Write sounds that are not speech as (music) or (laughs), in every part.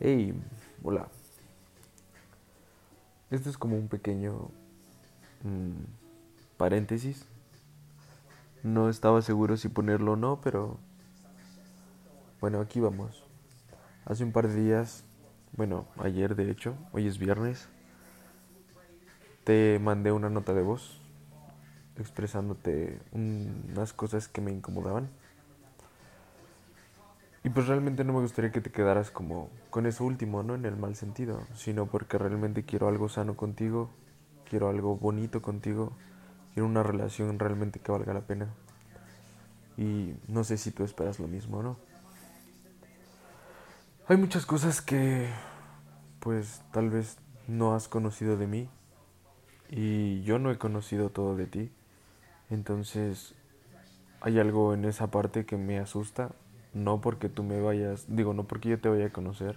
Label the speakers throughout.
Speaker 1: Hey, hola. Este es como un pequeño mm, paréntesis. No estaba seguro si ponerlo o no, pero bueno, aquí vamos. Hace un par de días, bueno, ayer de hecho, hoy es viernes, te mandé una nota de voz expresándote unas cosas que me incomodaban. Y pues realmente no me gustaría que te quedaras como con eso último, no en el mal sentido, sino porque realmente quiero algo sano contigo, quiero algo bonito contigo, quiero una relación realmente que valga la pena. Y no sé si tú esperas lo mismo no. Hay muchas cosas que pues tal vez no has conocido de mí y yo no he conocido todo de ti. Entonces hay algo en esa parte que me asusta no porque tú me vayas, digo, no porque yo te vaya a conocer,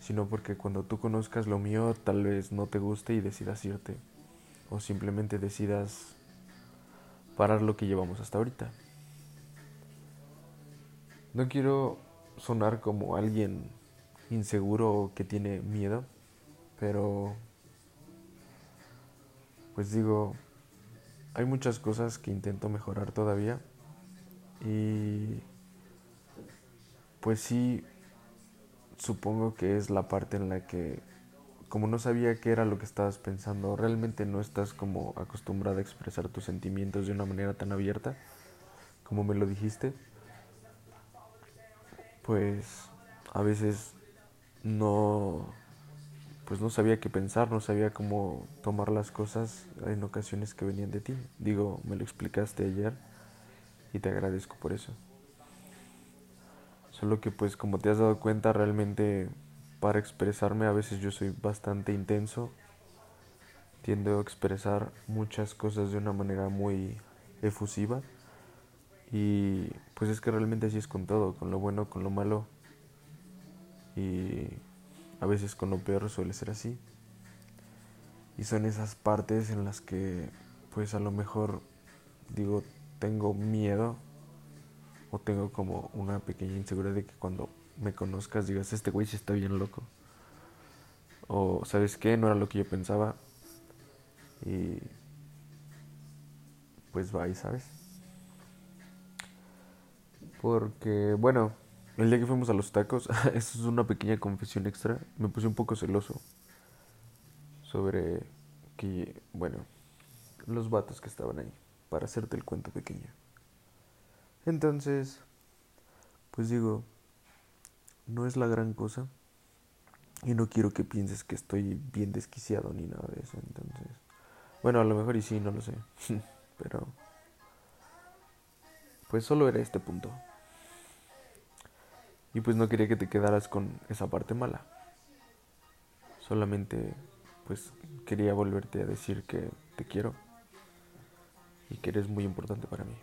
Speaker 1: sino porque cuando tú conozcas lo mío tal vez no te guste y decidas irte. O simplemente decidas parar lo que llevamos hasta ahorita. No quiero sonar como alguien inseguro o que tiene miedo, pero pues digo, hay muchas cosas que intento mejorar todavía y pues sí, supongo que es la parte en la que, como no sabía qué era lo que estabas pensando, realmente no estás como acostumbrada a expresar tus sentimientos de una manera tan abierta como me lo dijiste, pues a veces no, pues no sabía qué pensar, no sabía cómo tomar las cosas en ocasiones que venían de ti. Digo, me lo explicaste ayer y te agradezco por eso. Solo que pues como te has dado cuenta realmente para expresarme a veces yo soy bastante intenso. Tiendo a expresar muchas cosas de una manera muy efusiva. Y pues es que realmente así es con todo, con lo bueno, con lo malo. Y a veces con lo peor suele ser así. Y son esas partes en las que pues a lo mejor digo tengo miedo o tengo como una pequeña inseguridad de que cuando me conozcas digas, este güey sí está bien loco. O, ¿sabes qué? No era lo que yo pensaba. Y pues va ¿sabes? Porque, bueno, el día que fuimos a los tacos, (laughs) esto es una pequeña confesión extra, me puse un poco celoso sobre que, bueno, los vatos que estaban ahí, para hacerte el cuento pequeño. Entonces, pues digo, no es la gran cosa. Y no quiero que pienses que estoy bien desquiciado ni nada de eso. Entonces, bueno, a lo mejor y sí, no lo sé. (laughs) Pero, pues solo era este punto. Y pues no quería que te quedaras con esa parte mala. Solamente, pues quería volverte a decir que te quiero y que eres muy importante para mí.